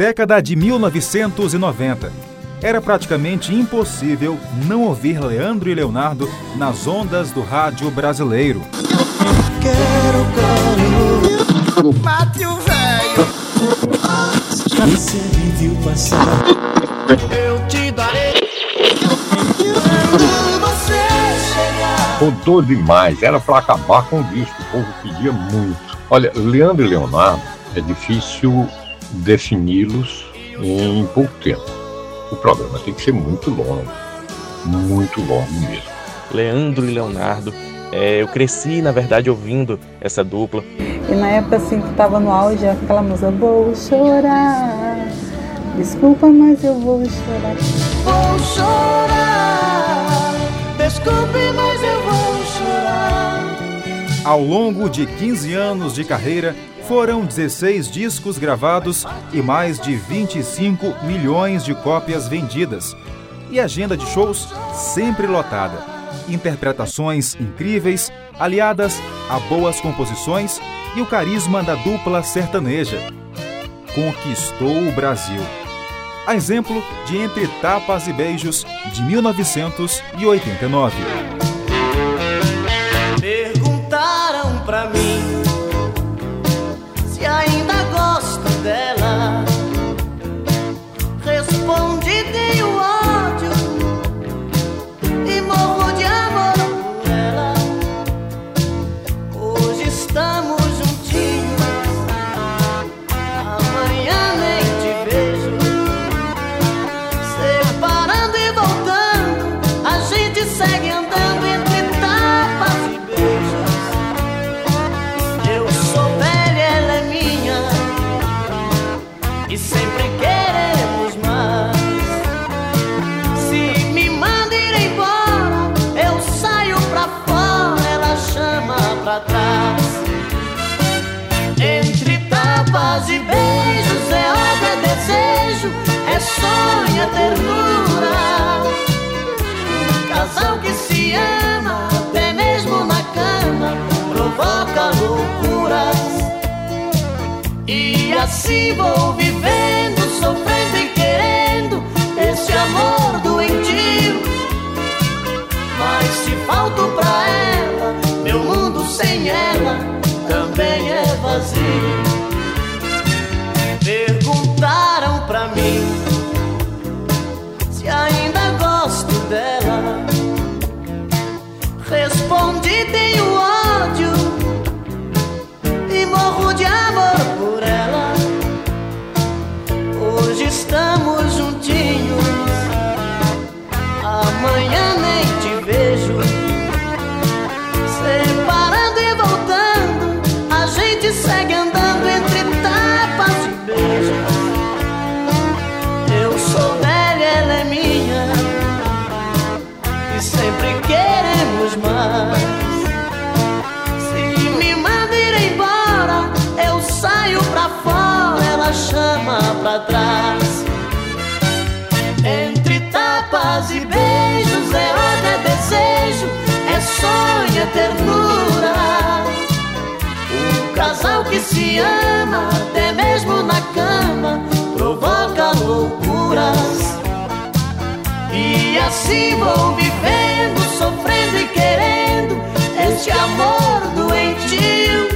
Década de 1990. Era praticamente impossível não ouvir Leandro e Leonardo nas ondas do rádio brasileiro. Quero colo, mate o velho. Você me viu passar. Eu te darei. você chegar. Contou demais, era para acabar com o disco, o povo pedia muito. Olha, Leandro e Leonardo, é difícil defini-los em pouco tempo. O programa tem que ser muito longo, muito longo mesmo. Leandro e Leonardo, é, eu cresci, na verdade, ouvindo essa dupla. E na época, assim, que tava no auge, aquela música, vou chorar, desculpa, mas eu vou chorar. Vou chorar, desculpe, mas eu vou chorar. Ao longo de 15 anos de carreira, foram 16 discos gravados e mais de 25 milhões de cópias vendidas. E agenda de shows sempre lotada. Interpretações incríveis, aliadas a boas composições e o carisma da dupla sertaneja. Conquistou o Brasil. A exemplo de Entre Tapas e Beijos, de 1989. Perguntaram pra mim tapas e beijos é ódio, é desejo, é sonho, é ternura. Um casal que se ama, até mesmo na cama, provoca loucuras. E assim vou vivendo, sofrendo e querendo esse amor doentio. Mas se falto pra ela, meu mundo sem ela também é vazio. Tenho ódio e morro de amor ternura. Um casal que se ama, até mesmo na cama, provoca loucuras. E assim vou vivendo, sofrendo e querendo este amor doentio.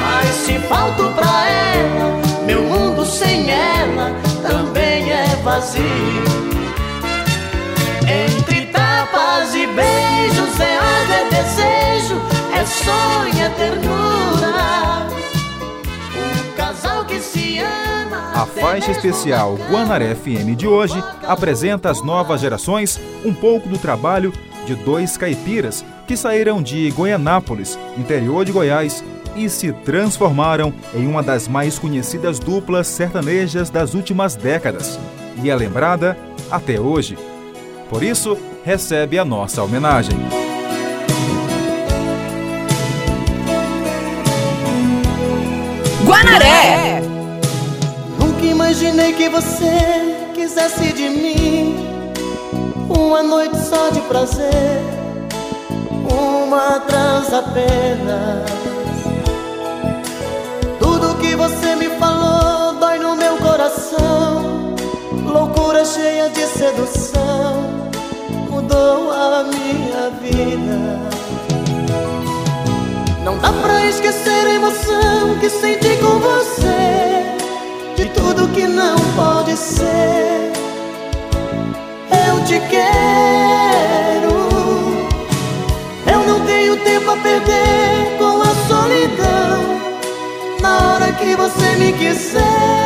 Mas se falto pra ela, meu mundo sem ela também é vazio. Entre tapas e beijos é é desejo, é sonho, é ternura. Um casal que se ama. A faixa especial Guanaré FM de hoje apresenta às novas gerações um pouco do trabalho de dois caipiras que saíram de Goianápolis, interior de Goiás, e se transformaram em uma das mais conhecidas duplas sertanejas das últimas décadas e é lembrada até hoje. Por isso, recebe a nossa homenagem. Guanaré! Nunca imaginei que você quisesse de mim uma noite só de prazer, uma trança apenas. Tudo que você me falou dói no meu coração. loucura cheia de sedução, mudou a minha vida. Não dá pra esquecer a emoção que senti com você, de tudo que não pode ser. Eu te quero, eu não tenho tempo a perder com a solidão. Na hora que você me quiser.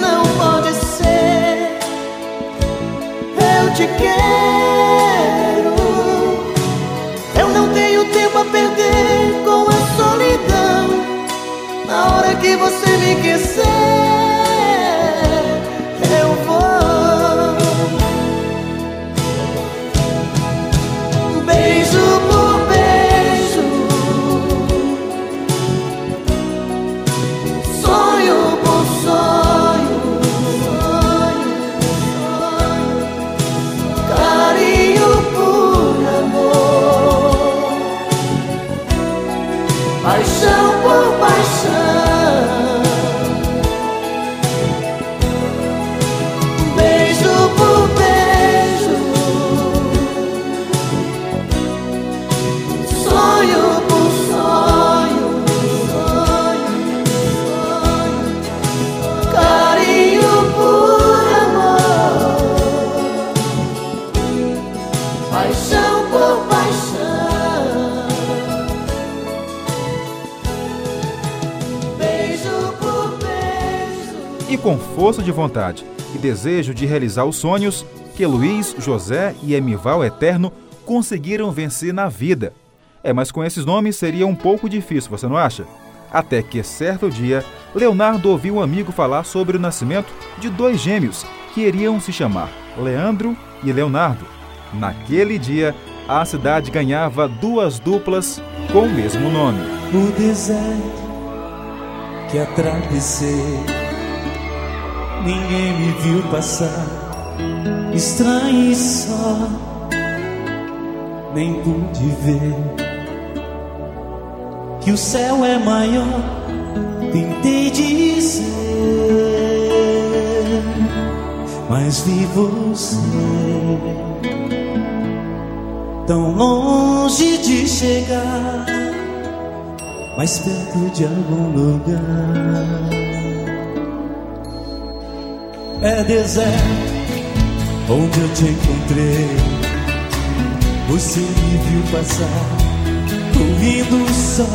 não pode ser. Eu te quero. Eu não tenho tempo a perder com a solidão. Na hora que você me quiser. Força de vontade e desejo de realizar os sonhos que Luiz, José e Emival Eterno conseguiram vencer na vida. É, mas com esses nomes seria um pouco difícil, você não acha? Até que certo dia, Leonardo ouviu um amigo falar sobre o nascimento de dois gêmeos que iriam se chamar Leandro e Leonardo. Naquele dia, a cidade ganhava duas duplas com o mesmo nome. O deserto que atravessei ninguém me viu passar, estranho e só, nem pude ver que o céu é maior. Tentei dizer, mas vi você tão longe de chegar, mais perto de algum lugar é deserto onde eu te encontrei. Você me viu passar, correndo só,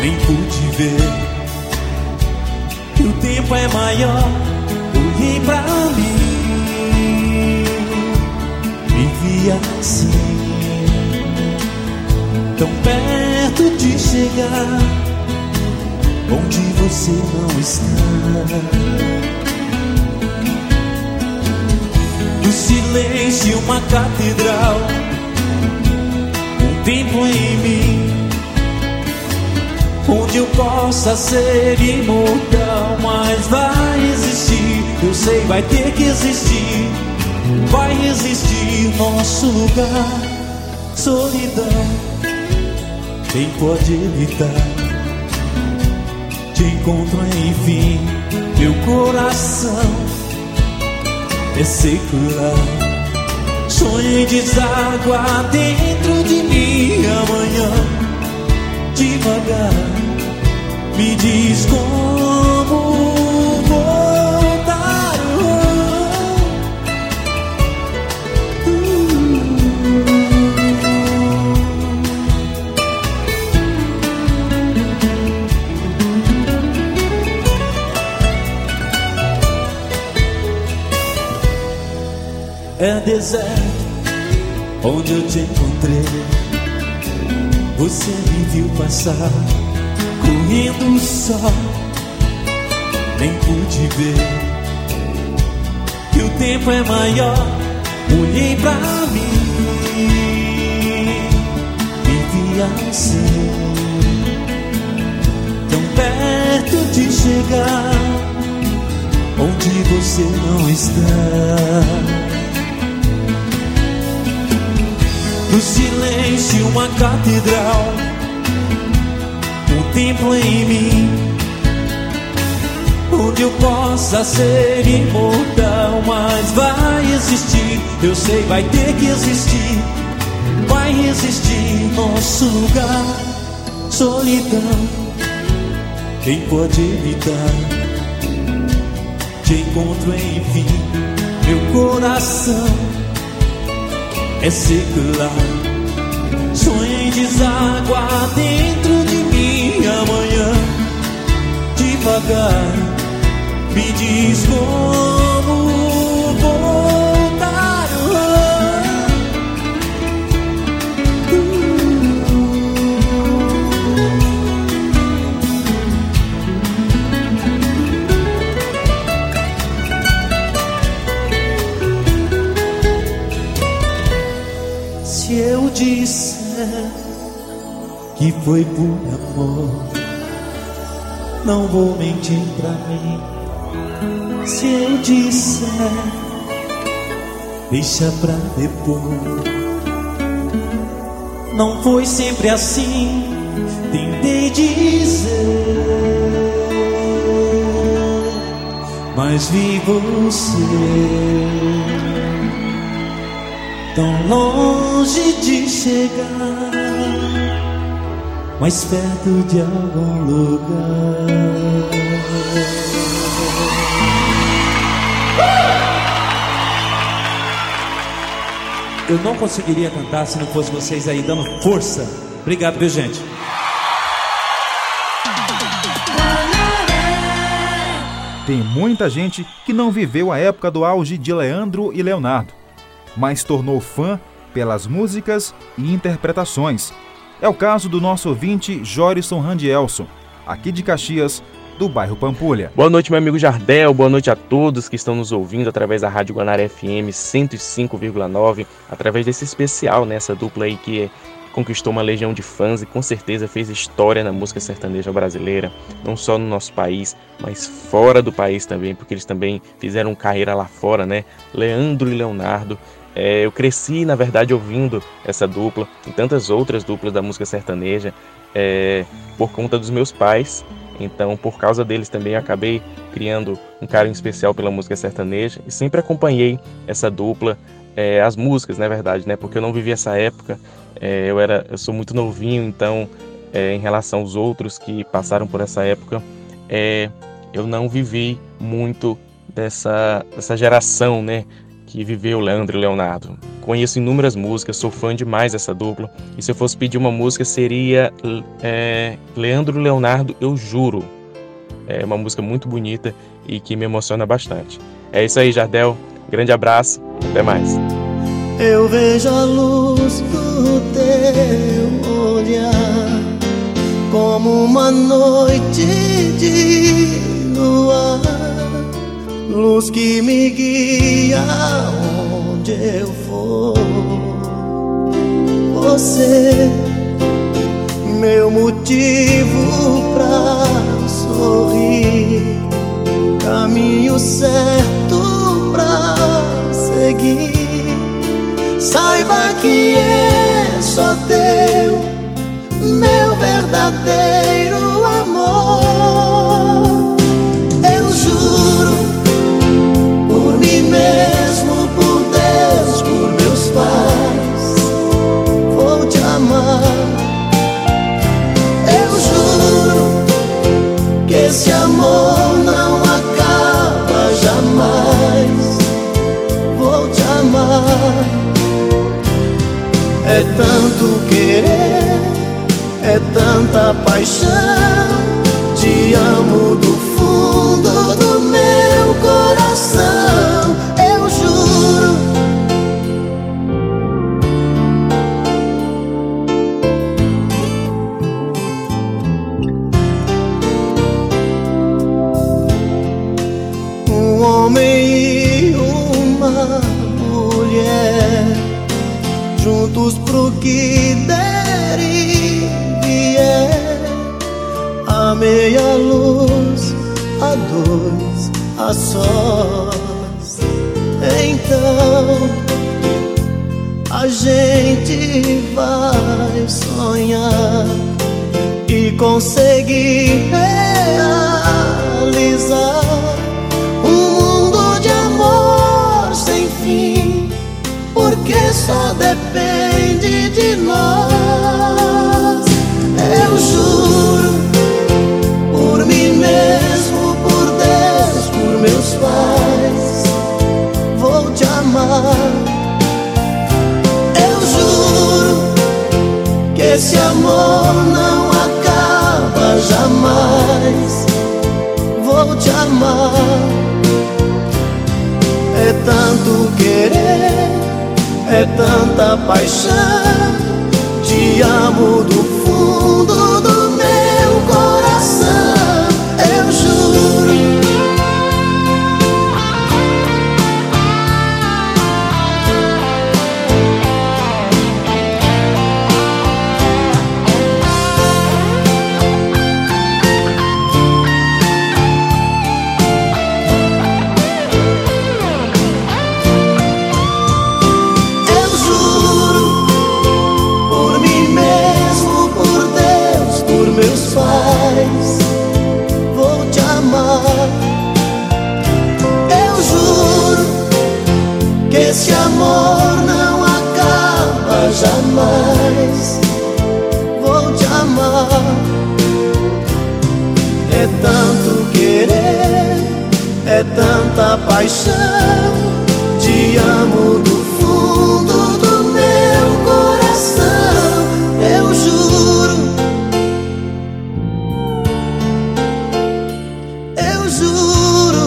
nem pude ver que o tempo é maior. Olhei pra mim, me assim, tão perto de chegar onde você não está. Silêncio, uma catedral. Um templo em mim. Onde eu possa ser imortal. Mas vai existir, eu sei, vai ter que existir. Vai existir nosso lugar. solidão. Quem pode evitar? Te encontro enfim, meu coração é secular. Sonho deságua dentro de mim amanhã, devagar. Me diz é deserto onde eu te encontrei. Você me viu passar correndo só, nem pude ver que o tempo é maior. Olhei pra mim, me vi assim, tão perto de chegar onde você não está. No silêncio, uma catedral, um templo em mim, onde eu possa ser imortal. Mas vai existir, eu sei, vai ter que existir, vai existir nosso lugar, solidão. Quem pode evitar? Te encontro enfim, meu coração é secular. Sonho em deságua dentro de mim amanhã. Devagar, me diz que foi por amor, não vou mentir pra mim. Se eu disser, deixa pra depois. Não foi sempre assim, tentei dizer, mas vi você tão longe de chegar, mais perto de algum lugar. Eu não conseguiria cantar se não fosse vocês aí dando força. Obrigado, viu, gente? Tem muita gente que não viveu a época do auge de Leandro e Leonardo mas tornou fã pelas músicas e interpretações. É o caso do nosso ouvinte Jorison Randielson, aqui de Caxias, do bairro Pampulha. Boa noite, meu amigo Jardel. Boa noite a todos que estão nos ouvindo através da Rádio Guanara FM 105,9, através desse especial, nessa dupla aí que conquistou uma legião de fãs e com certeza fez história na música sertaneja brasileira, não só no nosso país, mas fora do país também, porque eles também fizeram carreira lá fora, né? Leandro e Leonardo é, eu cresci, na verdade, ouvindo essa dupla e tantas outras duplas da música sertaneja é, por conta dos meus pais. Então, por causa deles também, acabei criando um carinho especial pela música sertaneja e sempre acompanhei essa dupla, é, as músicas, na verdade, né? Porque eu não vivi essa época. É, eu era, eu sou muito novinho, então, é, em relação aos outros que passaram por essa época, é, eu não vivi muito dessa, dessa geração, né? Que viveu Leandro e Leonardo. Conheço inúmeras músicas, sou fã demais dessa dupla. E se eu fosse pedir uma música, seria é, Leandro e Leonardo, Eu Juro. É uma música muito bonita e que me emociona bastante. É isso aí, Jardel. Grande abraço, até mais. Eu vejo a luz do teu olhar como uma noite de luar luz que me guia onde eu for. Você, meu motivo pra sorrir, caminho certo pra seguir. Saiba que só teu, meu verdadeiro amor. É tanto querer, é tanta paixão. Te amo do fundo do meu coração. Eu juro. Um homem juntos pro que der e vier, a meia luz, a dois, a sós. Então a gente vai sonhar e conseguir realizar porque só depende de nós. Eu juro por mim mesmo, por Deus, por meus pais, vou te amar. Eu juro que esse amor não acaba jamais. Vou te amar. É tanto querer é tanta paixão. Te amo paixão. Te amo do fundo do meu coração. Eu juro. Eu juro.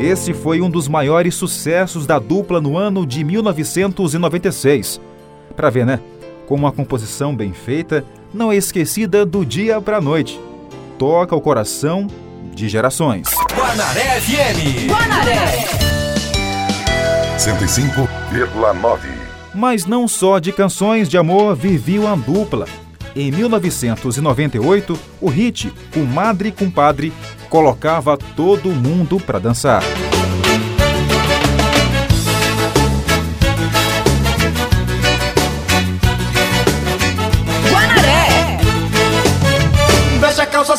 Esse foi um dos maiores sucessos da dupla no ano de 1996. Pra ver, né? Com uma composição bem feita, não é esquecida do dia pra noite. Toca o coração de gerações. Guanaré FM. 105,9. Mas não só de canções de amor viviam a dupla. Em 1998, o hit Comadre Compadre colocava todo mundo pra dançar.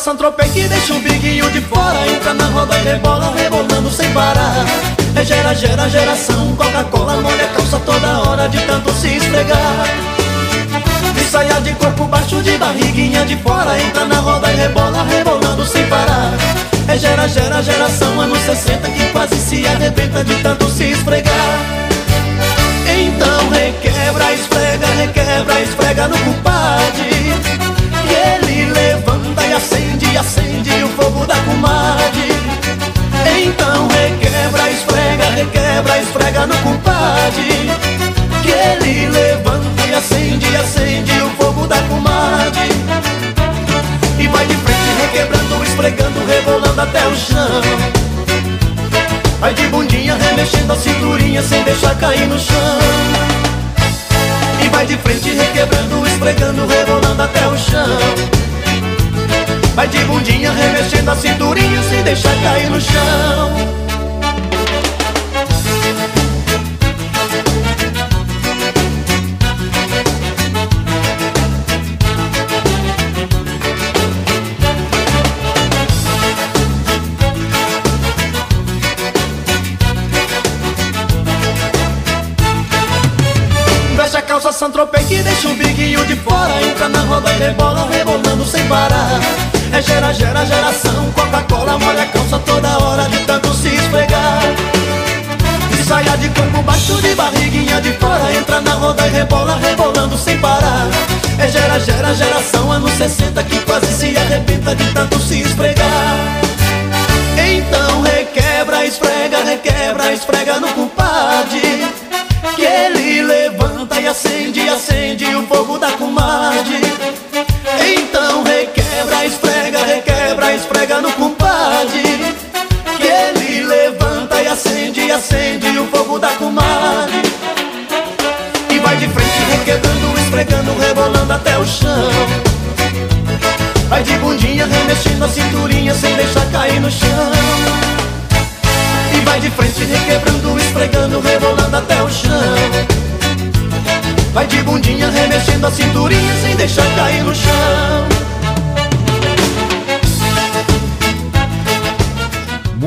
Santropei que deixa o biguinho de fora Entra na roda e rebola, rebolando sem parar. É gera, gera, geração Coca-Cola molha a calça toda hora de tanto se esfregar. E saia de corpo baixo, de barriguinha de fora Entra na roda e rebola, rebolando sem parar. É gera, gera, geração Anos 60 que quase se arrebenta de tanto se esfregar. Então requebra, esfrega, requebra, esfrega no compadre e ele levanta e acende, o fogo da comadre. Então requebra, esfrega, requebra, esfrega no compadre. Que ele levanta e acende, acende o fogo da comadre. E vai de frente requebrando, esfregando, rebolando até o chão. Vai de bundinha remexendo a cinturinha sem deixar cair no chão. E vai de frente requebrando, esfregando, rebolando até o chão Vai de bundinha, remexendo a cinturinha Se deixar cair no chão. Veste a calça santropei que deixa o biguinho de fora Entra na roda e rebola, rebolando é gera, gera, geração. Coca-Cola molha a calça toda hora de tanto se esfregar. E saia de corpo baixo de barriguinha de fora Entra na roda e rebola, rebolando sem parar. É gera, gera, geração anos 60 Que quase se arrebenta de tanto se esfregar. Então requebra, esfrega, requebra, esfrega no compadre que ele levanta e acende, acende o fogo da comadre esfrega no compadre Que ele levanta e acende, acende o fogo da comadre. E vai de frente requebrando, esfregando, rebolando até o chão. Vai de bundinha remexendo a cinturinha sem deixar cair no chão. E vai de frente requebrando, esfregando, rebolando até o chão. Vai de bundinha remexendo a cinturinha sem deixar cair no chão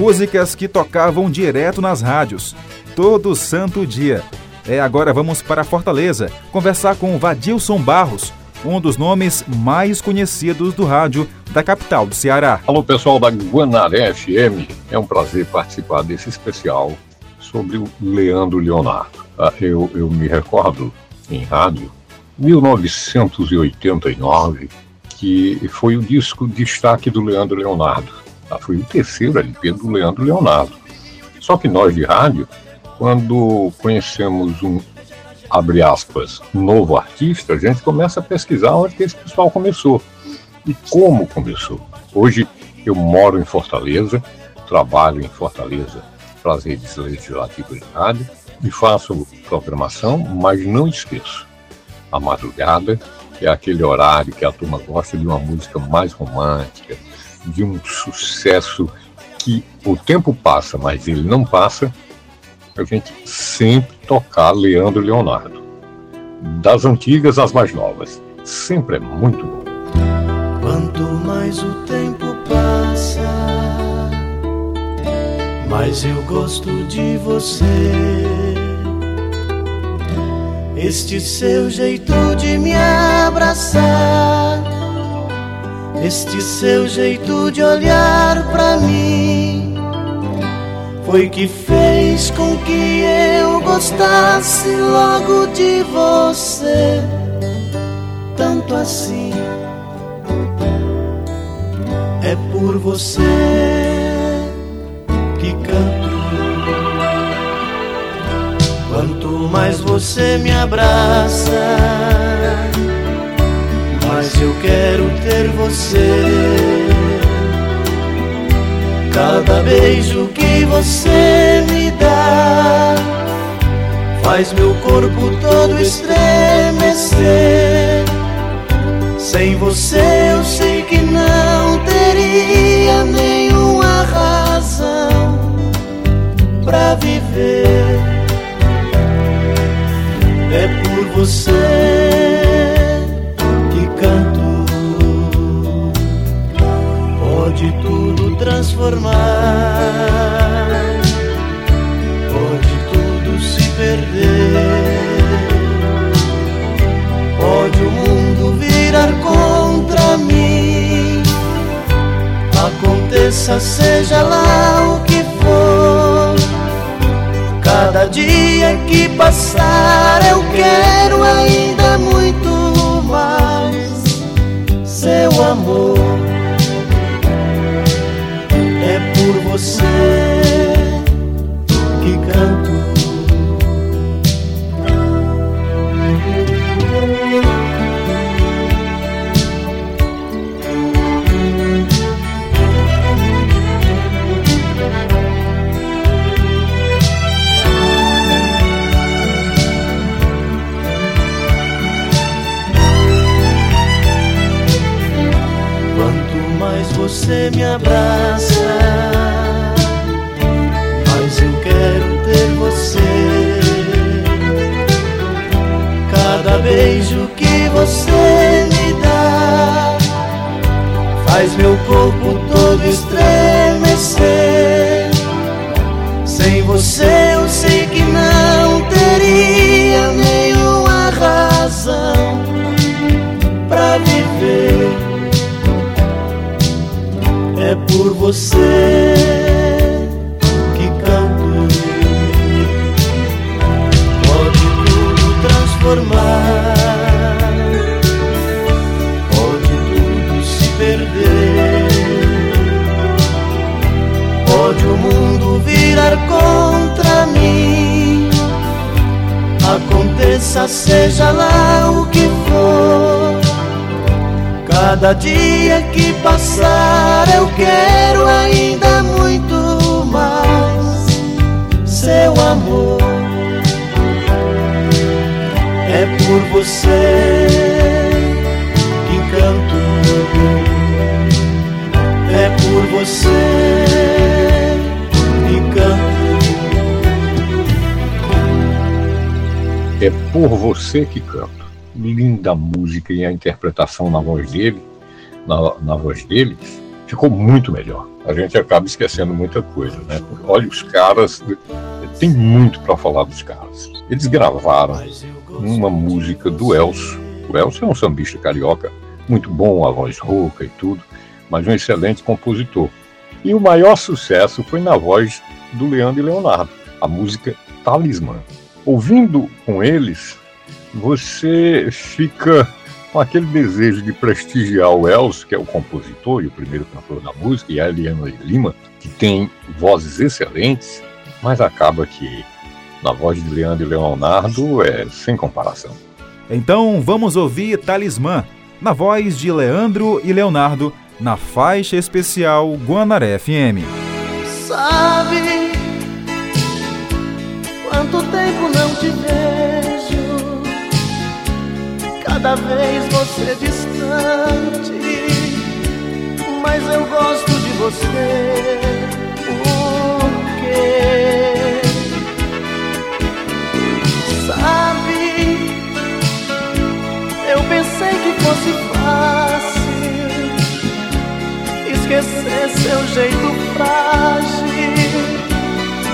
Músicas que tocavam direto nas rádios, todo santo dia. É, agora vamos para Fortaleza, conversar com Vadilson Barros, um dos nomes mais conhecidos do rádio da capital do Ceará. Alô, pessoal da Guanaré FM. É um prazer participar desse especial sobre o Leandro Leonardo. Ah, eu, eu me recordo em rádio, 1989, que foi o disco destaque do Leandro Leonardo. Ah, foi o terceiro LP do Leandro Leonardo. Só que nós de rádio, quando conhecemos um, abre aspas, novo artista, a gente começa a pesquisar onde que esse pessoal começou e como começou. Hoje eu moro em Fortaleza, trabalho em Fortaleza para as redes legislativas de rádio e faço programação, mas não esqueço. A madrugada é aquele horário que a turma gosta de uma música mais romântica, de um sucesso que o tempo passa, mas ele não passa. A gente sempre tocar Leandro Leonardo. Das antigas às mais novas. Sempre é muito bom. Quanto mais o tempo passa, mais eu gosto de você. Este seu jeito de me abraçar, este seu jeito de olhar pra mim, foi que fez com que eu gostasse logo de você, tanto assim é por você que canto. Quanto mais você me abraça, mais eu quero ter você. Cada beijo que você me dá faz meu corpo todo estremecer. Sem você eu sei que não teria nenhuma razão pra viver. É por você transformar, pode tudo se perder, pode o mundo virar contra mim. Aconteça, seja lá o que for. Cada dia que passar, eu quero ainda muito mais seu amor. Você que canto. Quanto mais você me abraça, faz meu corpo todo estremecer. Sem você eu sei que não teria nenhuma razão para viver. É por você. Seja lá o que for. Cada dia que passar eu quero ainda muito mais seu amor. É por você que canto. É por você É por você que canto linda música e a interpretação na voz dele, na, na voz dele, ficou muito melhor. A gente acaba esquecendo muita coisa, né? Olha, os caras, tem muito para falar dos caras. Eles gravaram uma música do Elcio. O Elcio é um sambista carioca, muito bom, a voz rouca e tudo, mas um excelente compositor. E o maior sucesso foi na voz do Leandro e Leonardo, a música Talismã. Ouvindo com eles, você fica com aquele desejo de prestigiar o Elcio, que é o compositor e o primeiro cantor da música, e a Eliana Lima, que tem vozes excelentes, mas acaba que na voz de Leandro e Leonardo é sem comparação. Então vamos ouvir Talismã, na voz de Leandro e Leonardo, na faixa especial Guanaré FM. Sabe quanto tempo não te vejo? cada vez você distante. Mas eu gosto de você. Por quê? Sabe, eu pensei que fosse fácil esquecer seu jeito frágil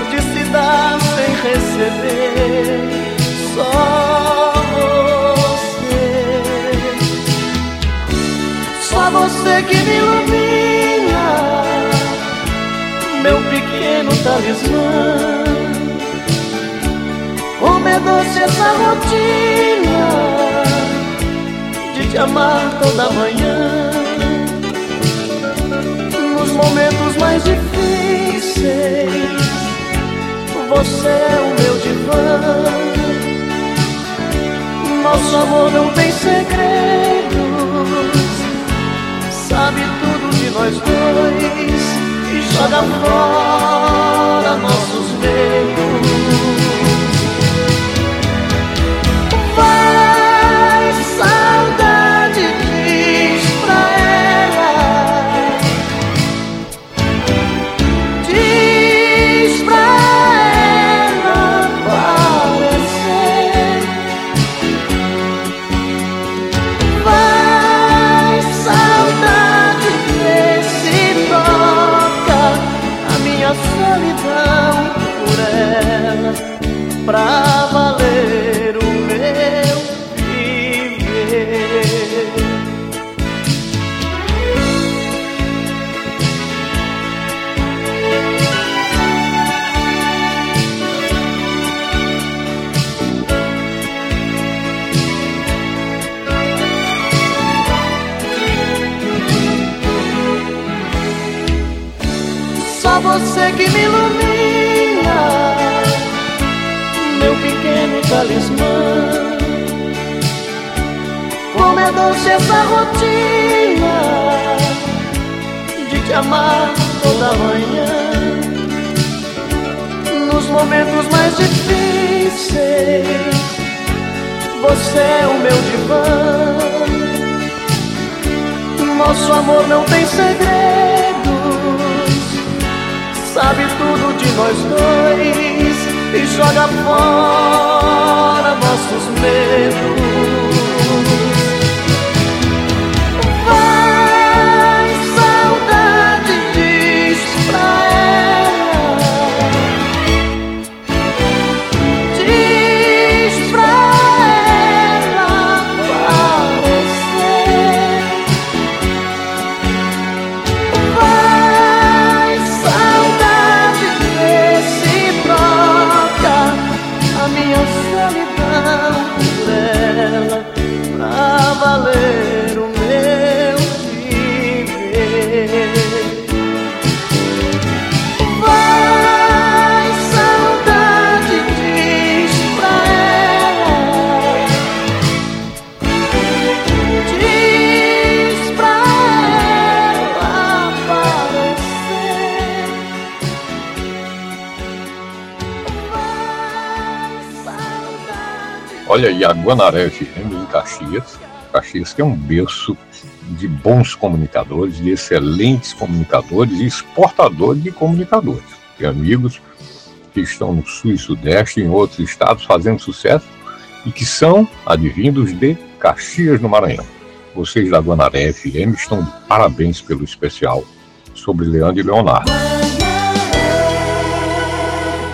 de se dar sem receber. Só Só você que me ilumina, meu pequeno talismã. Como é doce essa rotina de te amar toda manhã. Nos momentos mais difíceis, você é o meu divã. Nosso amor não tem segredo sabe tudo de nós dois e joga fora nossos medos. Talismã. Como é doce essa rotina de te amar toda manhã. Nos momentos mais difíceis, você é o meu divã. Nosso amor não tem segredo sabe tudo de nós dois e joga fora nossos medos. Olha, e a Guanaré FM em Caxias, Caxias que é um berço de bons comunicadores, de excelentes comunicadores e exportadores de comunicadores. E amigos que estão no sul e sudeste, em outros estados, fazendo sucesso e que são advindos de Caxias no Maranhão. Vocês da Guanaré FM estão de parabéns pelo especial sobre Leandro e Leonardo.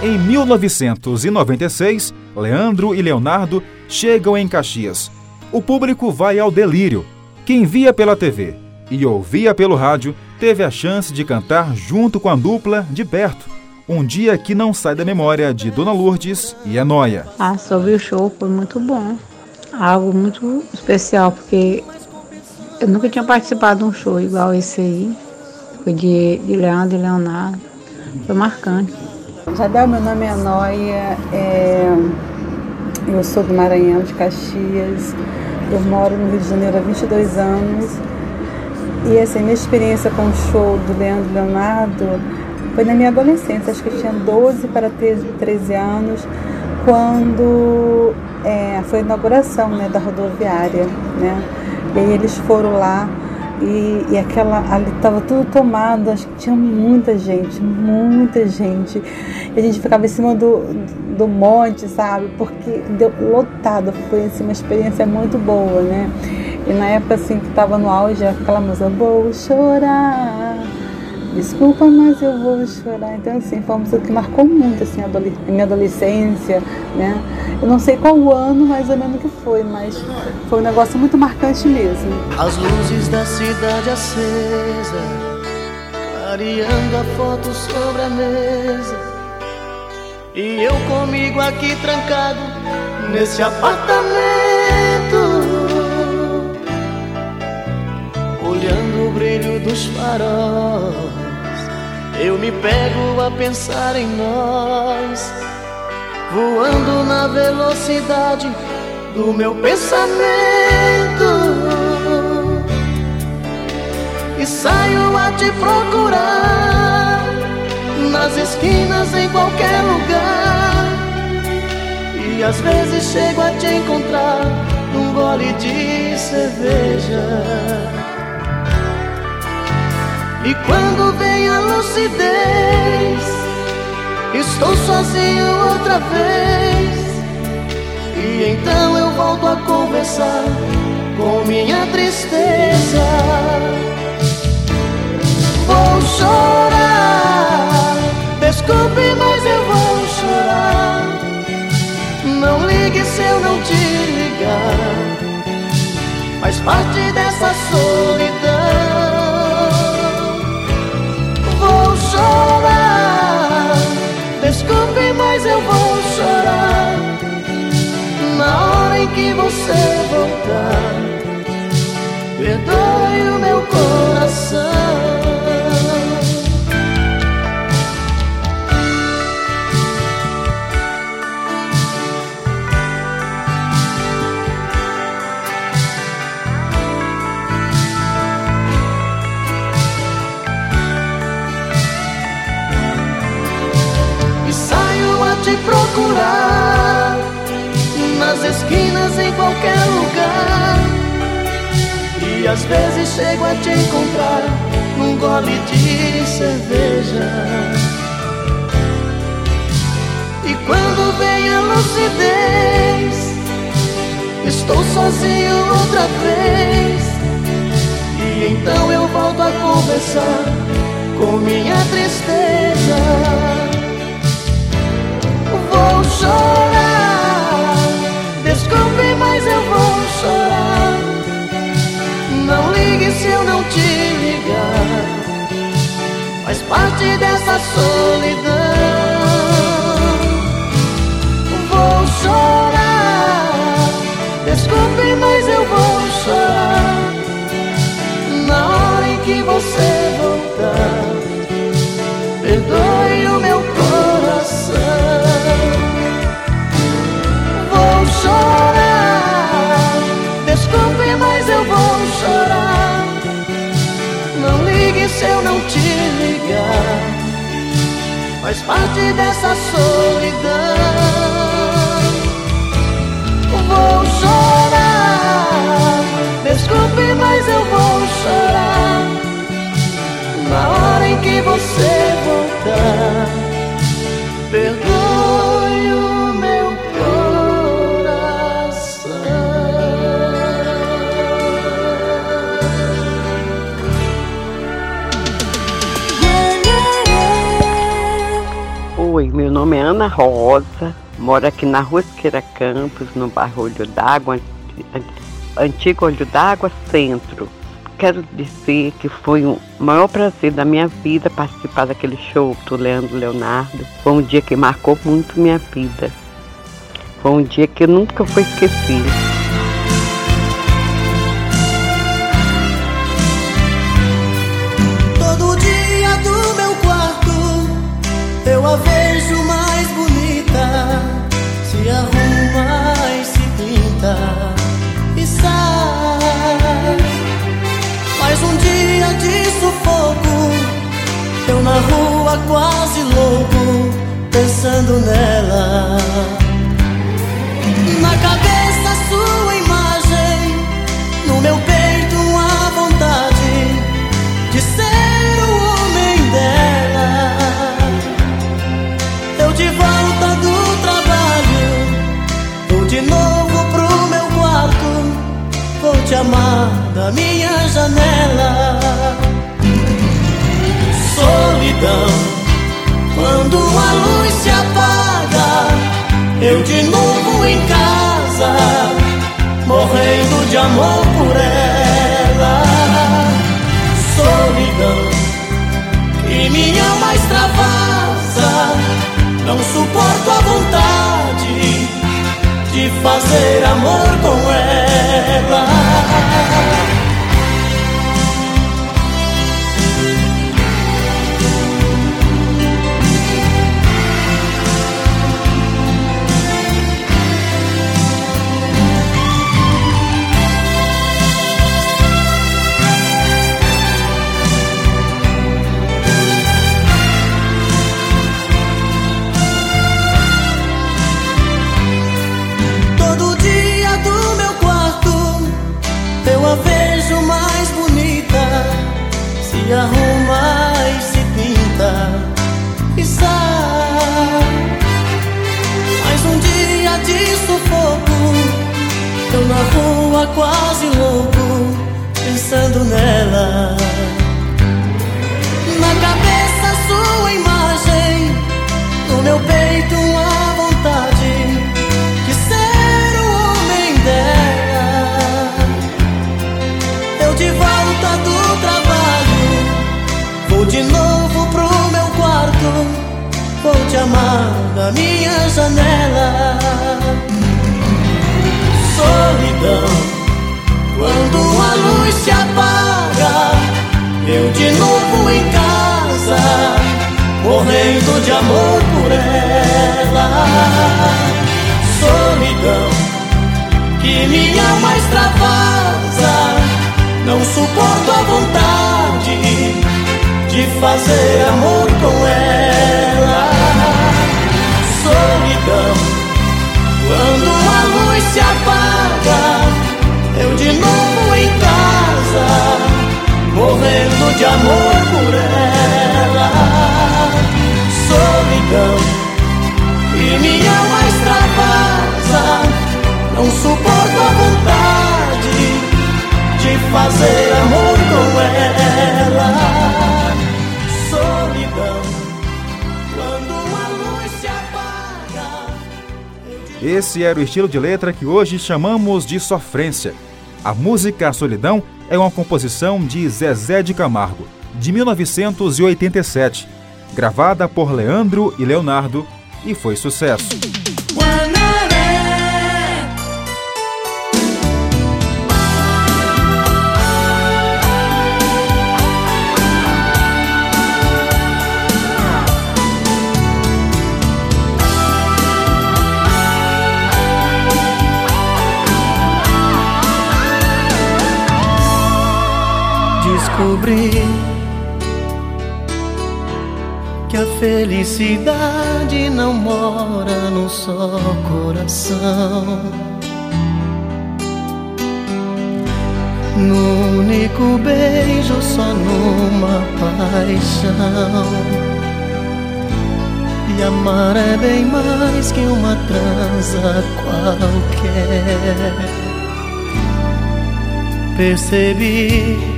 Em 1996, Leandro e Leonardo chegam em Caxias. O público vai ao delírio. Quem via pela TV e ouvia pelo rádio teve a chance de cantar junto com a dupla de perto. Um dia que não sai da memória de Dona Lourdes e Enoia. Ah, sobre o show foi muito bom. Algo muito especial, porque eu nunca tinha participado de um show igual esse aí. Foi de, de Leandro e Leonardo. Foi marcante. Jadel, meu nome é Noia, é... eu sou do Maranhão, de Caxias. Eu moro no Rio de Janeiro há 22 anos. E assim, minha experiência com o show do Leandro Leonardo foi na minha adolescência, acho que eu tinha 12 para 13 anos, quando é, foi a inauguração né, da rodoviária. Né? E aí eles foram lá e, e aquela ali estava tudo tomado, acho que tinha muita gente, muita gente. E a gente ficava em cima do, do monte, sabe? Porque deu lotado, foi assim, uma experiência muito boa, né? E na época assim que estava no auge, aquela música, vou chorar desculpa, mas eu vou chorar. Então, assim, foi uma música que marcou muito, assim, a minha adolescência, né? Eu não sei qual ano mais ou menos que foi, mas foi um negócio muito marcante mesmo. As luzes da cidade acesa, clareando a foto sobre a mesa. E eu comigo aqui trancado nesse apartamento, olhando o brilho dos faróis eu me pego a pensar em nós, voando na velocidade do meu pensamento. E saio a te procurar nas esquinas, em qualquer lugar. E às vezes chego a te encontrar num gole de cerveja. E quando vem a lucidez, estou sozinho outra vez. E então eu volto a conversar com minha tristeza. Vou chorar, desculpe, mas eu vou chorar. Não ligue se eu não te ligar, faz parte dessa solidão. Você voltar, perdoe o meu coração. Qualquer lugar. E às vezes chego a te encontrar num gole de cerveja. E quando vem a lucidez, estou sozinho outra vez. E então eu volto a conversar com minha tristeza vou chorar. Ligue se eu não te ligar. Faz parte dessa solidão. Vou chorar. Desculpe, mas eu vou chorar. Na hora em que você se eu não te ligar. Faz parte dessa solidão. Vou chorar. Desculpe, mas eu vou chorar. Na hora em que você voltar. Nome é Ana Rosa, moro aqui na Rua Esqueira Campos, no bairro Olho d'Água, antigo Olho d'Água Centro. Quero dizer que foi o maior prazer da minha vida participar daquele show do Leandro Leonardo. Foi um dia que marcou muito minha vida. Foi um dia que nunca vou esquecer. Rua quase louco, pensando nela. Na cabeça sua imagem, no meu peito a vontade de ser o homem dela. Eu de volta do trabalho, vou de novo pro meu quarto, vou te amar da minha janela. Solidão, quando a luz se apaga eu de novo em casa, morrendo de amor por ela. Solidão que minha alma extravasa, não suporto a vontade de fazer amor com ela. Se arruma e se pinta e sai. Mais um dia de sufoco, eu na rua quase louco, pensando nela. De novo pro meu quarto, vou te amar da minha janela. Solidão, quando a luz se apaga, eu de novo em casa, morrendo de amor por ela. Solidão, que minha alma extravasa, não suporto a vontade de fazer amor com ela. Solidão, quando a luz se apaga, eu de novo em casa, morrendo de amor por ela. Solidão, e minha alma extravasa, não suporto a vontade de fazer amor com ela. Esse era o estilo de letra que hoje chamamos de sofrência. A música Solidão é uma composição de Zezé de Camargo, de 1987, gravada por Leandro e Leonardo e foi sucesso. Descobri que a felicidade não mora no só coração. No único beijo, só numa paixão. E amar é bem mais que uma transa qualquer. Percebi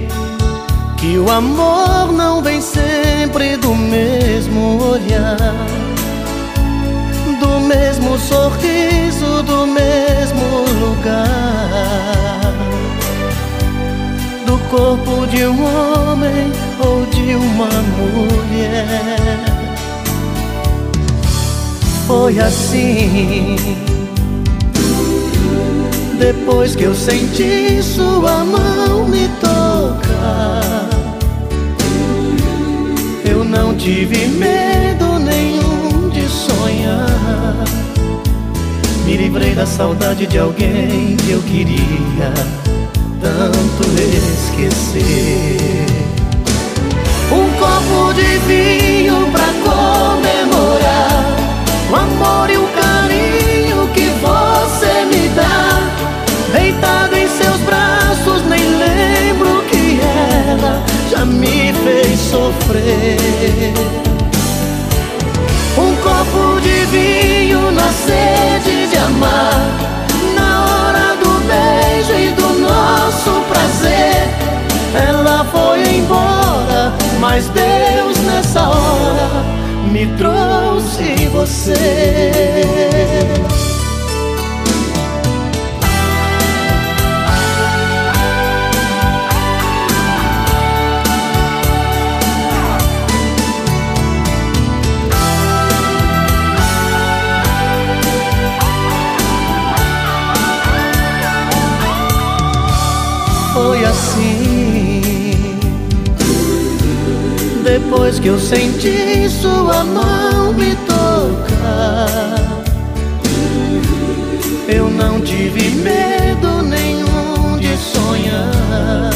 que o amor não vem sempre do mesmo olhar. sorriso do mesmo lugar Do corpo de um homem ou de uma mulher Foi assim Depois que eu senti sua mão me tocar não tive medo nenhum de sonhar me livrei da saudade de alguém que eu queria tanto esquecer. Um copo de vinho pra comemorar o amor e o carinho que você me dá. Deitado em seus braços, me fez sofrer. Um copo de vinho na sede de amar, na hora do beijo e do nosso prazer. Ela foi embora, mas Deus nessa hora me trouxe você. Depois que eu senti sua mão me tocar, eu não tive medo nenhum de sonhar.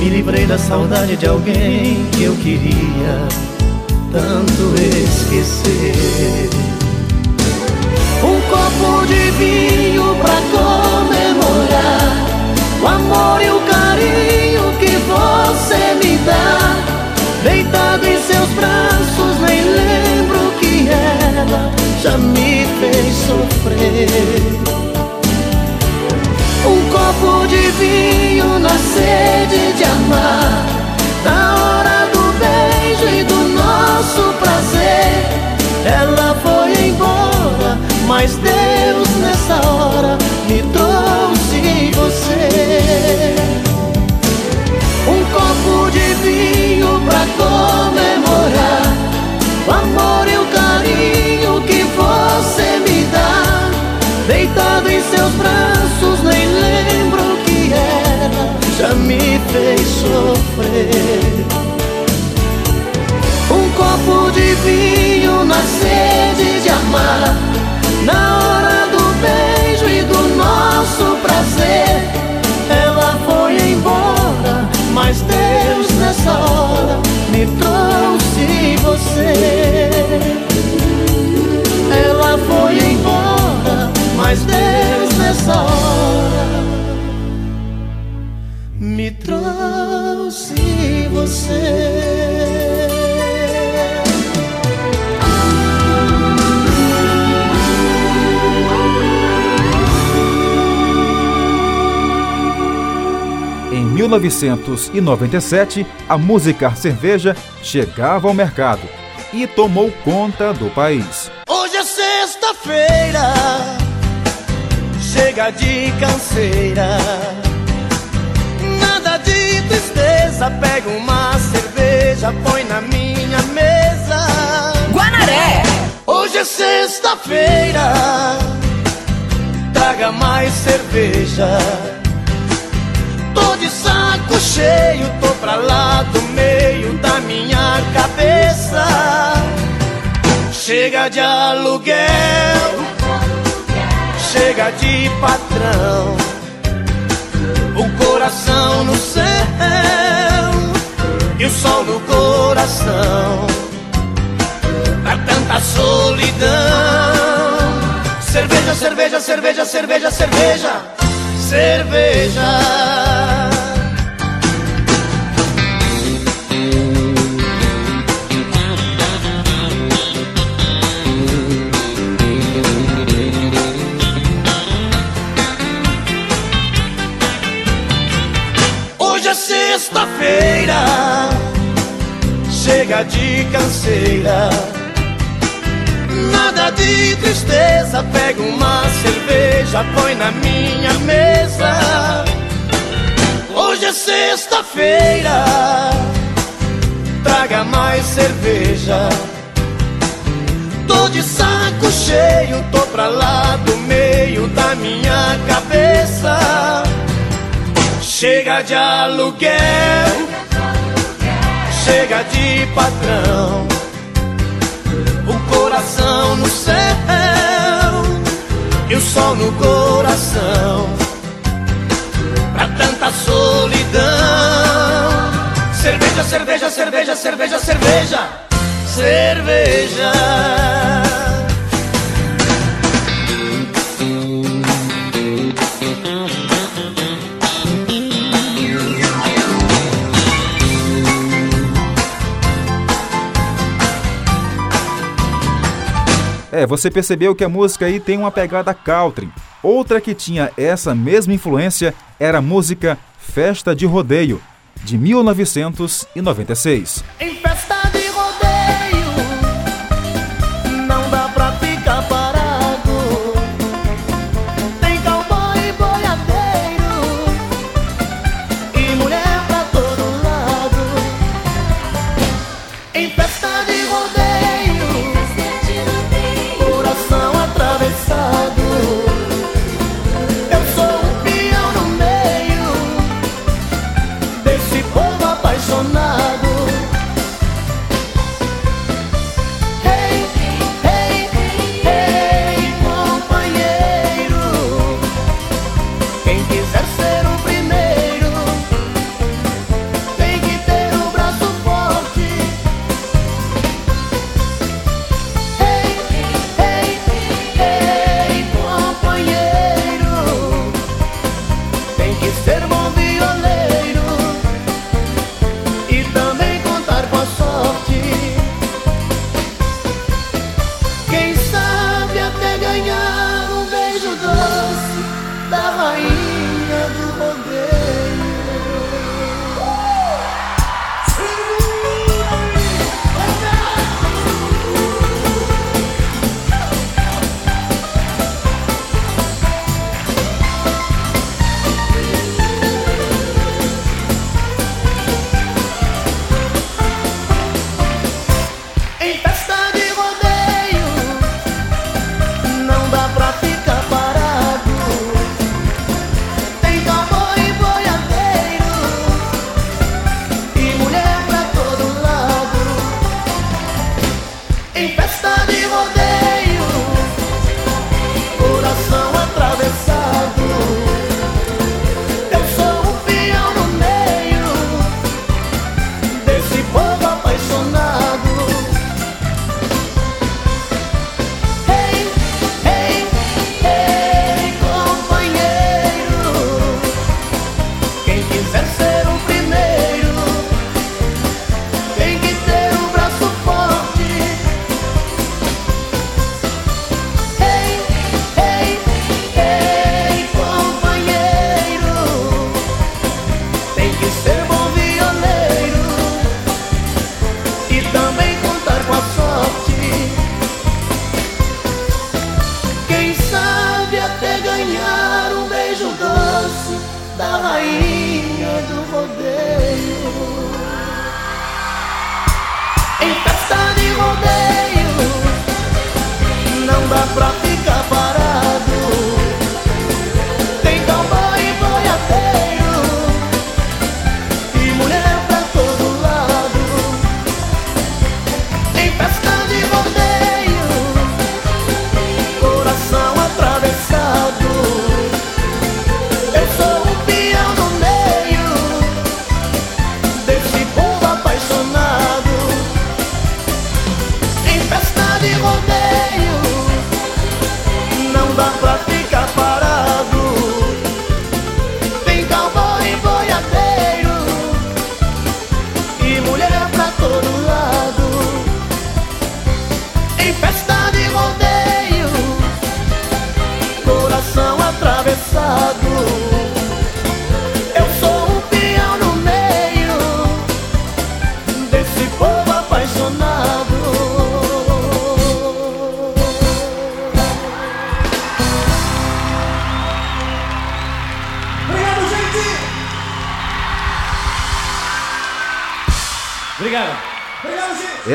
Me livrei da saudade de alguém que eu queria tanto esquecer. Um copo de vinho pra comemorar o amor e o carinho que você me dá. Deitado em seus braços, nem lembro que ela já me fez sofrer. Um copo de vinho na sede de amar, na hora do beijo e do nosso prazer. Ela foi embora, mas Deus nessa hora me trouxe você. Vinho pra comemorar o amor e o carinho que você me dá. Deitado em seus braços, nem lembro que era, já me fez sofrer. Um copo de vinho na sede de amar, na hora do beijo e do nosso prazer. Ela foi embora, mas Deus hora me trouxe você. Ela foi embora, mas Deus nessa hora me trouxe você. 1997, a música cerveja chegava ao mercado e tomou conta do país. Hoje é sexta-feira, chega de canseira. Nada de tristeza, pega uma cerveja, põe na minha mesa. Guanaré! Hoje é sexta-feira, traga mais cerveja. Saco cheio, tô pra lá do meio da minha cabeça. Chega de aluguel, chega de patrão. O coração no céu e o sol no coração. Pra tanta solidão. Cerveja, cerveja, cerveja, cerveja, cerveja, cerveja. sexta-feira chega de canseira. Nada de tristeza, pega uma cerveja, põe na minha mesa. Hoje é sexta-feira, traga mais cerveja. Tô de saco cheio, tô pra lá do meio da minha cabeça. Chega de aluguel, chega de patrão, o coração no céu e o sol no coração. Pra tanta solidão, cerveja, cerveja, cerveja, cerveja, cerveja, cerveja. É, você percebeu que a música aí tem uma pegada country. Outra que tinha essa mesma influência era a música Festa de Rodeio, de 1996. Em festa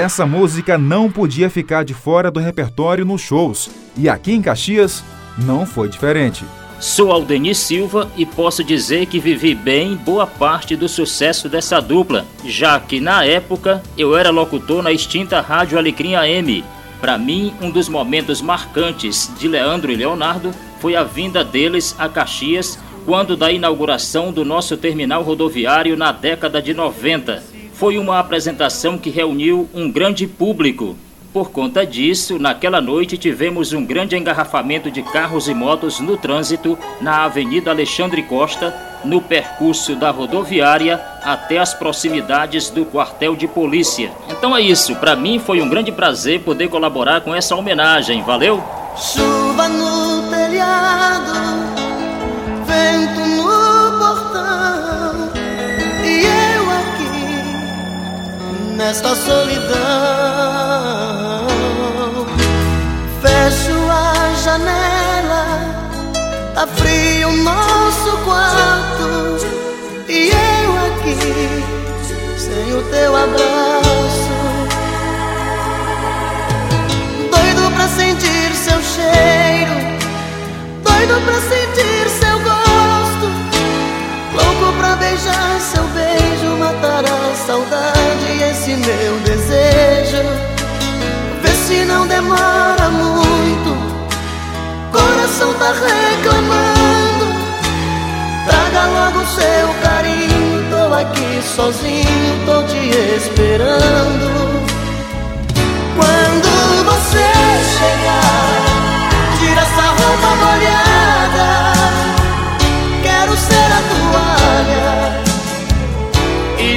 Essa música não podia ficar de fora do repertório nos shows. E aqui em Caxias não foi diferente. Sou Aldenir Silva e posso dizer que vivi bem boa parte do sucesso dessa dupla, já que na época eu era locutor na extinta Rádio Alecrim AM. Para mim, um dos momentos marcantes de Leandro e Leonardo foi a vinda deles a Caxias quando da inauguração do nosso terminal rodoviário na década de 90. Foi uma apresentação que reuniu um grande público por conta disso, naquela noite tivemos um grande engarrafamento de carros e motos no trânsito na Avenida Alexandre Costa, no percurso da rodoviária até as proximidades do quartel de polícia. Então é isso, para mim foi um grande prazer poder colaborar com essa homenagem. Valeu? Chuva no telhado, nesta solidão. janela, tá frio nosso quarto e eu aqui sem o teu abraço. Doido pra sentir seu cheiro, doido pra sentir louco pra beijar seu beijo, matar a saudade, esse meu desejo. Vê se não demora muito coração tá reclamando. Traga logo seu carinho, tô aqui sozinho, tô te esperando.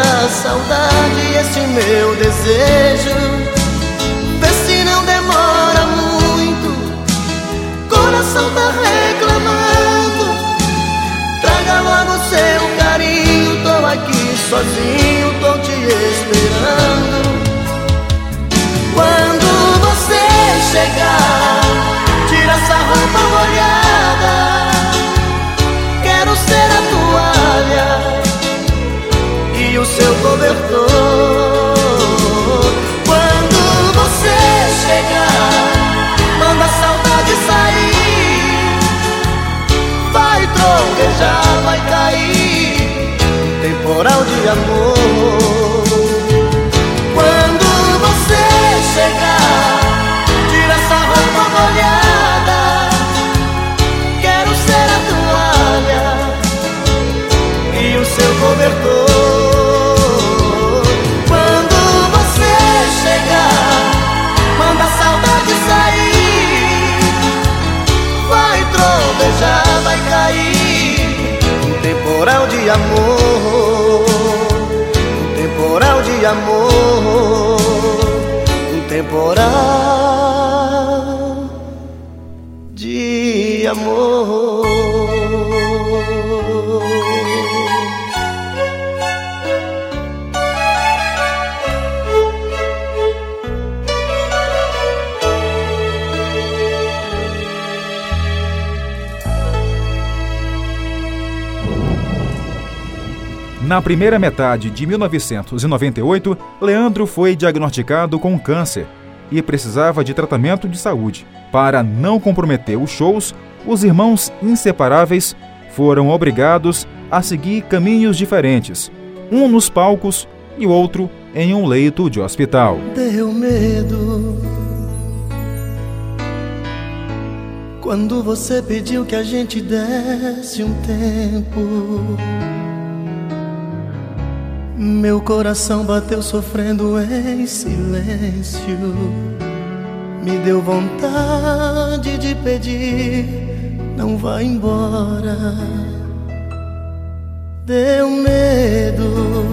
a saudade, esse meu desejo. Vê se não demora muito, coração tá reclamando. Traga logo seu carinho, tô aqui sozinho, tô te esperando. Quando você chegar, Quando você chegar, manda a saudade sair. Vai trovejar, vai cair temporal de amor. Temporal de amor, um temporal de amor, um temporal de amor. Na primeira metade de 1998, Leandro foi diagnosticado com câncer e precisava de tratamento de saúde. Para não comprometer os shows, os irmãos inseparáveis foram obrigados a seguir caminhos diferentes, um nos palcos e outro em um leito de hospital. Deu medo quando você pediu que a gente desse um tempo Meu coração bateu sofrendo em silêncio. Me deu vontade de pedir, não vá embora. Deu medo.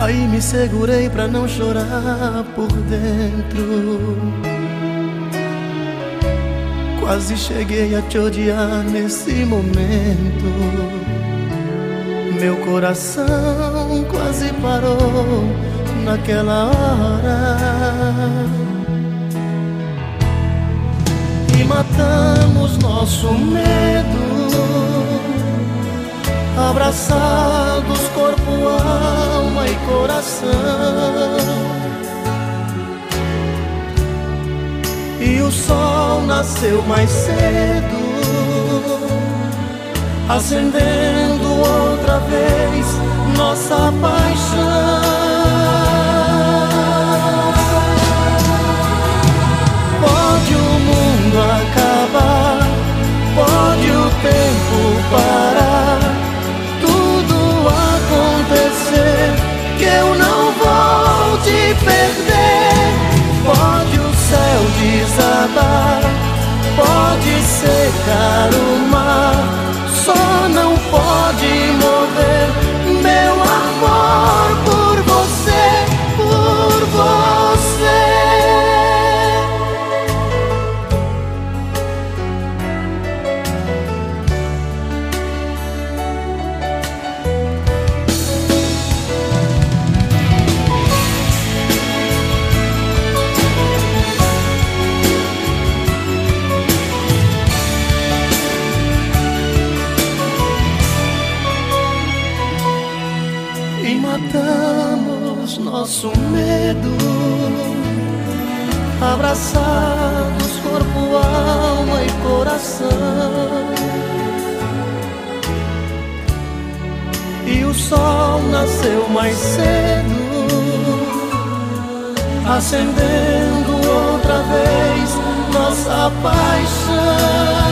Aí me segurei pra não chorar por dentro. Quase cheguei a te odiar nesse momento. Meu coração quase parou naquela hora. E matamos nosso medo, abraçados corpo, alma e coração. E o sol nasceu mais cedo acendendo outra vez nossa paixão. Pode o mundo acabar, pode o tempo parar, tudo acontecer que eu não vou te perder. Pode o céu desabar, pode secar o mar só não pode abraçados corpo, alma e coração. E o sol nasceu mais cedo, acendendo outra vez nossa paixão.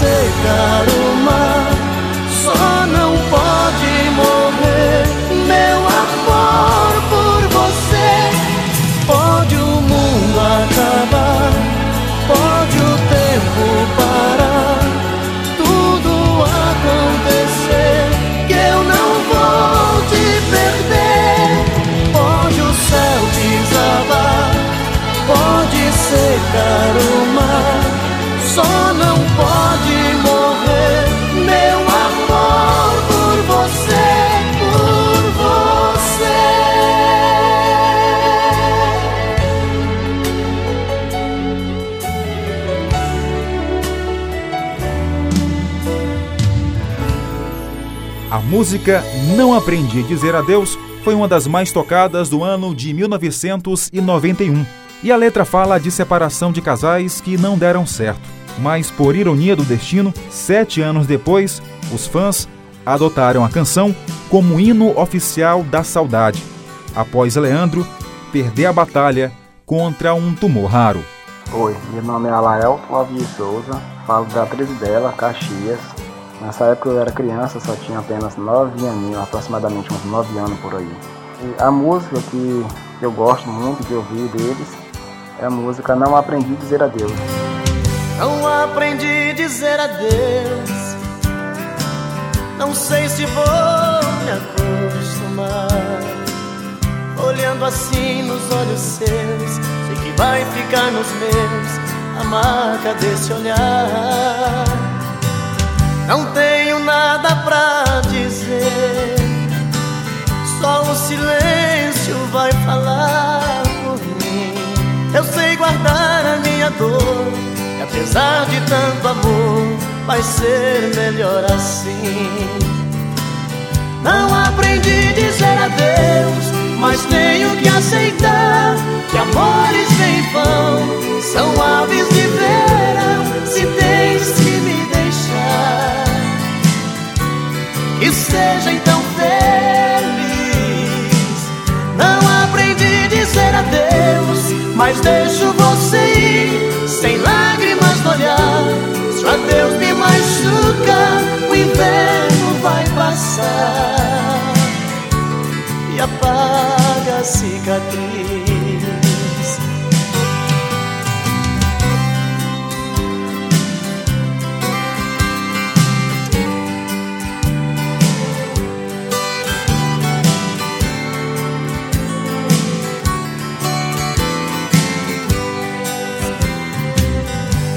Pode secar o música Não Aprendi a Dizer Adeus foi uma das mais tocadas do ano de 1991. E a letra fala de separação de casais que não deram certo. Mas, por ironia do destino, sete anos depois, os fãs adotaram a canção como hino oficial da saudade, após Leandro perder a batalha contra um tumor raro. Oi, meu nome é Alael Flávio Souza, falo da atriz dela, Caxias, Nessa época eu era criança, só tinha apenas 9 aninhos, aproximadamente uns 9 anos por aí. E a música que eu gosto muito de ouvir deles é a música Não Aprendi a Dizer Adeus. Não aprendi a dizer adeus, não sei se vou me acostumar. Olhando assim nos olhos seus, sei que vai ficar nos meus a marca desse olhar. Não tenho nada pra dizer, só o silêncio vai falar por mim. Eu sei guardar a minha dor, e apesar de tanto amor, vai ser melhor assim. Não aprendi a dizer adeus, mas tenho que aceitar que amores vem vão, são aves de verão, que seja então feliz. Não aprendi a dizer adeus, mas deixo você ir, sem lágrimas no olhar. Se o adeus me machuca, o inverno vai passar e apaga a cicatriz.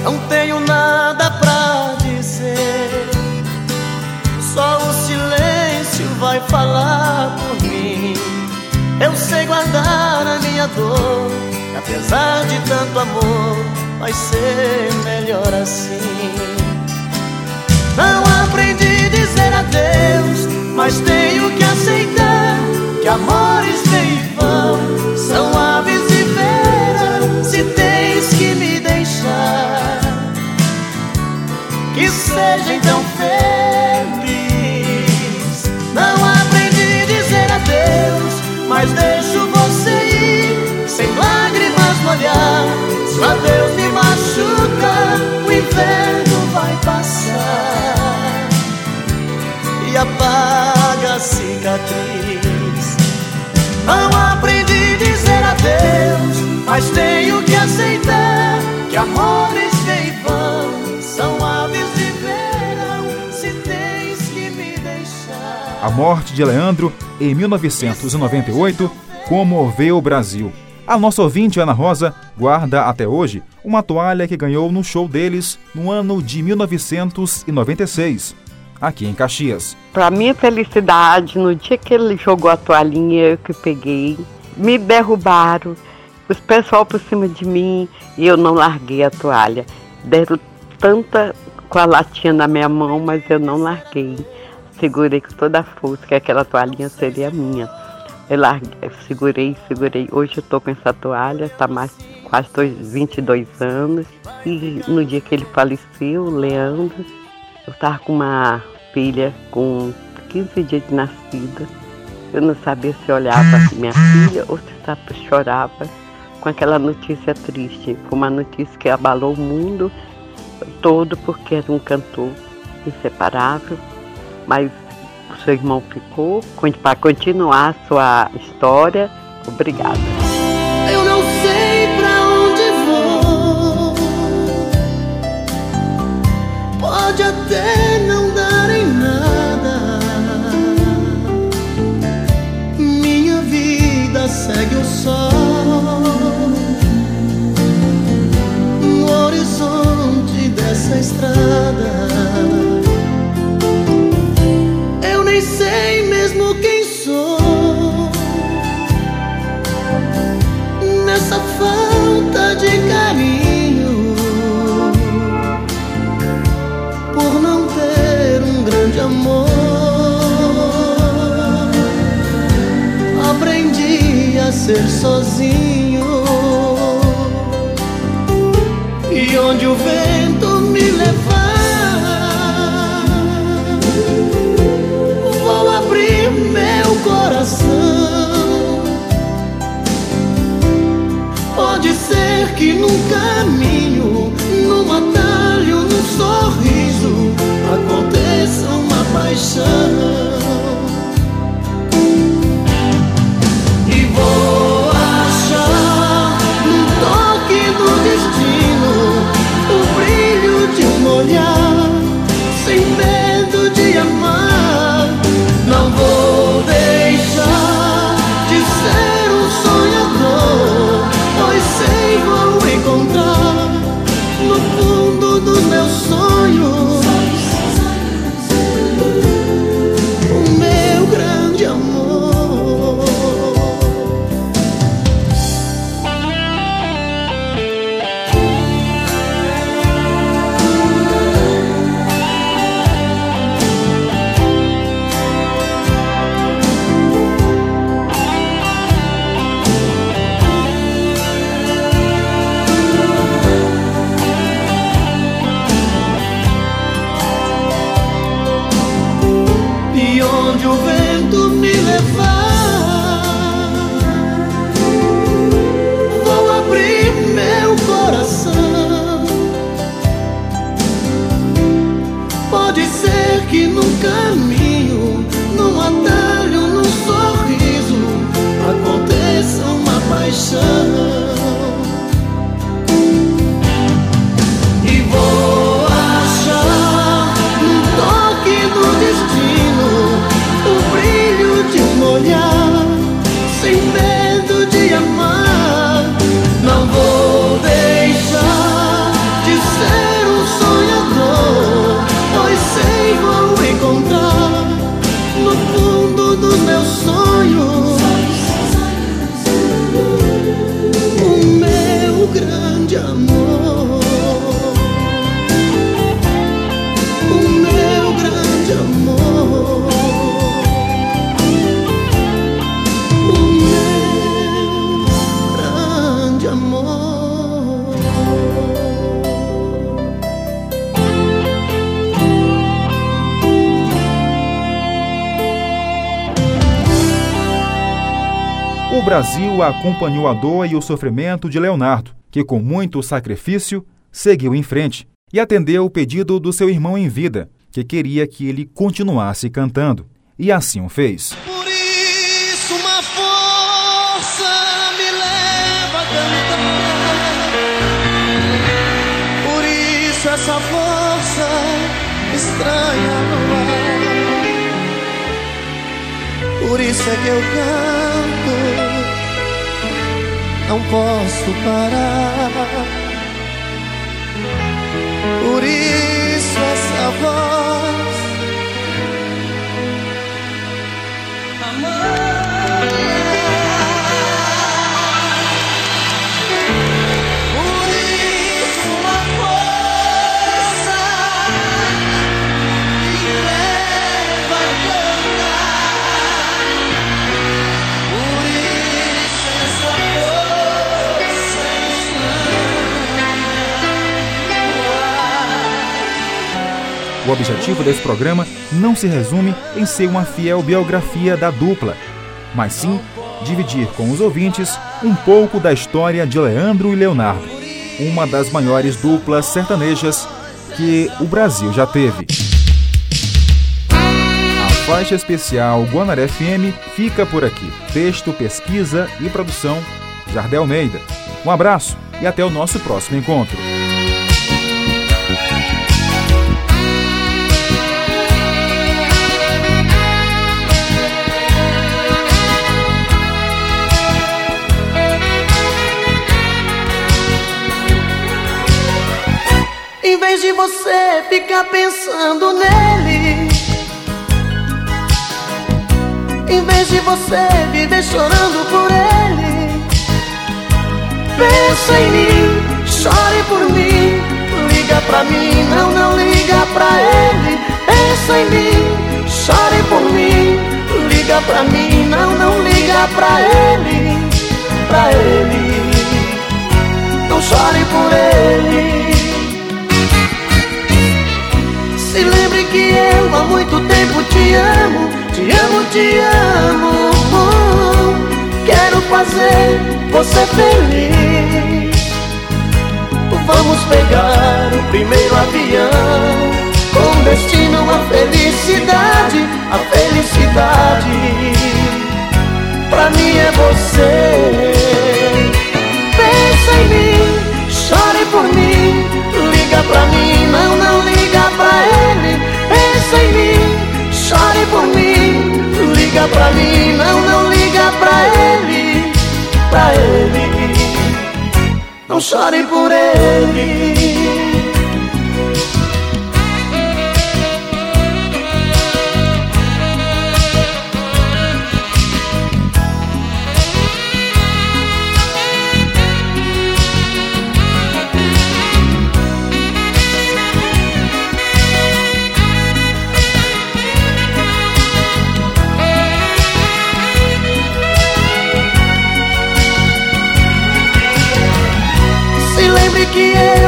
Não tenho nada pra dizer, só o silêncio vai falar por mim. Eu sei guardar a minha dor, apesar de tanto amor, vai ser melhor assim. Não aprendi a dizer adeus, mas tenho que aceitar que amores vêm e vão, seja então feliz. Não aprendi a dizer adeus, mas deixo você ir, sem lágrimas no olhar. Se o adeus me machuca, o inverno vai passar e apaga a cicatriz. Não aprendi a dizer adeus, mas tenho que aceitar que amores vêm e vão, A morte de Leandro, em 1998, comoveu o Brasil. A nossa ouvinte Ana Rosa guarda até hoje uma toalha que ganhou no show deles no ano de 1996, aqui em Caxias. Para minha felicidade, no dia que ele jogou a toalhinha, eu que peguei, me derrubaram, os pessoal por cima de mim e eu não larguei a toalha. Deram tanta com a latinha na minha mão, mas eu não larguei. Segurei com toda a força que aquela toalhinha seria minha. Eu larguei, segurei, segurei. Hoje eu tô com essa toalha, tá mais quase dois, 22 anos. E no dia que ele faleceu, o Leandro, eu tava com uma filha com 15 dias de nascida. Eu não sabia se olhava minha filha ou se chorava com aquela notícia triste. Foi uma notícia que abalou o mundo todo porque era um cantor inseparável. Mas o seu irmão ficou para continuar a sua história. Obrigada. Eu não sei pra onde vou. Pode até não dar em nada. Minha vida segue o sol no horizonte dessa estrada. Sozinho e onde o vento me levar, vou abrir meu coração. Pode ser que num caminho, num atalho, num sorriso, aconteça uma paixão. Acompanhou a dor e o sofrimento de Leonardo, que com muito sacrifício seguiu em frente e atendeu o pedido do seu irmão em vida, que queria que ele continuasse cantando. E assim o fez. Por isso uma força me leva a cantar. Por isso essa força estranha no ar. Por isso é que eu canto. Não posso parar. Por isso essa voz objetivo desse programa não se resume em ser uma fiel biografia da dupla, mas sim dividir com os ouvintes um pouco da história de Leandro e Leonardo, uma das maiores duplas sertanejas que o Brasil já teve. A faixa especial Guanaré FM fica por aqui. Texto, pesquisa e produção, Jardel Almeida. Um abraço e até o nosso próximo encontro. De você ficar pensando nele. Em vez de você viver chorando por ele. Pensa em mim, chore por mim. Liga pra mim, não, não liga pra ele. Pensa em mim, chore por mim. Liga pra mim, não, não liga pra ele. Pra ele. Não chore por ele que eu há muito tempo te amo, te amo, te amo. Quero fazer você feliz. Vamos pegar o primeiro avião com destino à felicidade, a felicidade. Pra mim é você. Pensa em mim, chore por mim, liga pra mim, não, não liga pra ele. Pensa em mim, chore por mim, liga pra mim, não, não liga pra ele, pra ele. Não chore por ele.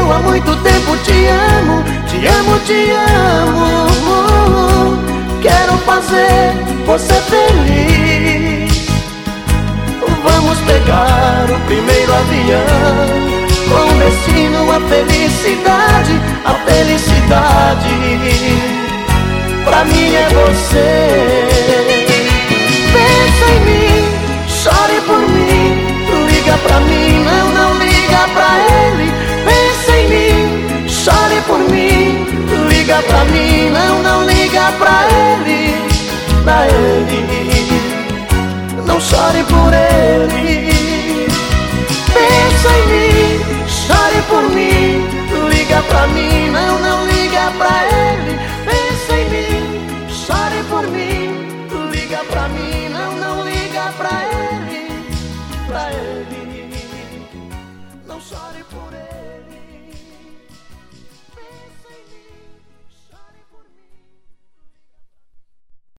Eu há muito tempo te amo, te amo, te amo. Quero fazer você feliz. Vamos pegar o primeiro avião com destino à felicidade, a felicidade. pra mim é você. Pensa em mim, chore por mim, liga pra mim, não mim, liga pra mim, não, não liga pra ele, pra ele, não chore por ele. Pensa em mim, chore por mim, liga pra mim, não, não liga pra ele.